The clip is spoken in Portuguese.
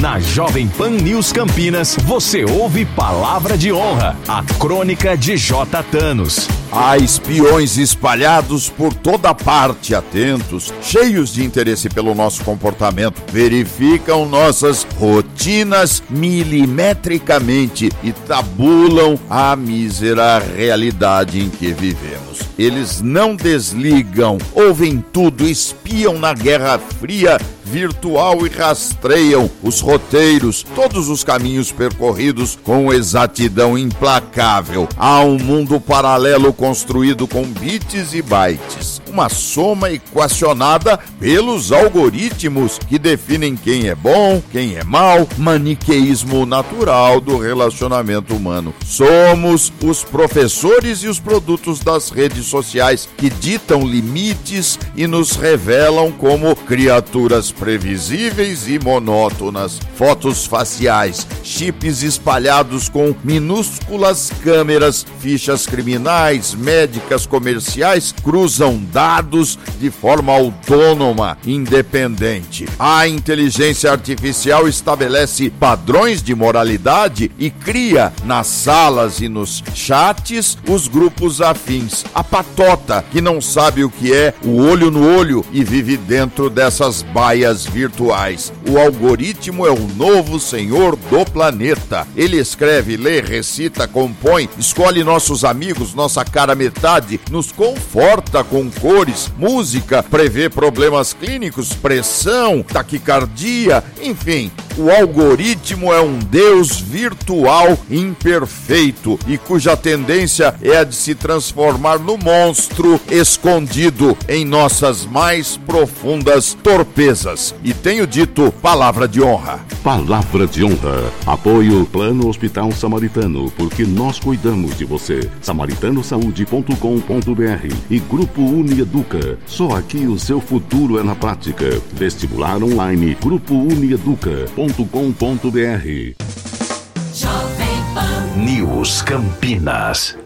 Na Jovem Pan News Campinas, você ouve Palavra de Honra, a crônica de J. Thanos. Há espiões espalhados por toda parte, atentos, cheios de interesse pelo nosso comportamento, verificam nossas rotinas milimetricamente e tabulam a mísera realidade em que vivemos. Eles não desligam, ouvem tudo, espiam na Guerra Fria virtual e rastreiam os roteiros, todos os caminhos percorridos com exatidão implacável. Há um mundo paralelo construído com bits e bytes, uma soma equacionada pelos algoritmos que definem quem é bom, quem é mal, maniqueísmo natural do relacionamento humano. Somos os professores e os produtos das redes sociais que ditam limites e nos revelam como criaturas previsíveis e monótonas. Fotos faciais, chips espalhados com minúsculas câmeras, fichas criminais, médicas, comerciais cruzam dados de forma autônoma, independente. A inteligência artificial estabelece padrões de moralidade e cria nas salas e nos chats os grupos afins. A patota que não sabe o que é o olho no olho e vive dentro dessas baias virtuais. O algoritmo é o novo senhor do planeta. Ele escreve, lê, recita, compõe, escolhe nossos amigos, nossa cara metade, nos conforta com cores, música, prevê problemas clínicos, pressão, taquicardia, enfim. O algoritmo é um Deus virtual imperfeito e cuja tendência é a de se transformar no monstro escondido em nossas mais profundas torpezas. E tenho dito palavra de honra. Palavra de honra. Apoio Plano Hospital Samaritano, porque nós cuidamos de você. samaritanosaúde.com.br e Grupo Unieduca. Só aqui o seu futuro é na prática. Vestibular online. Grupo Unieduca.com.br. News Campinas.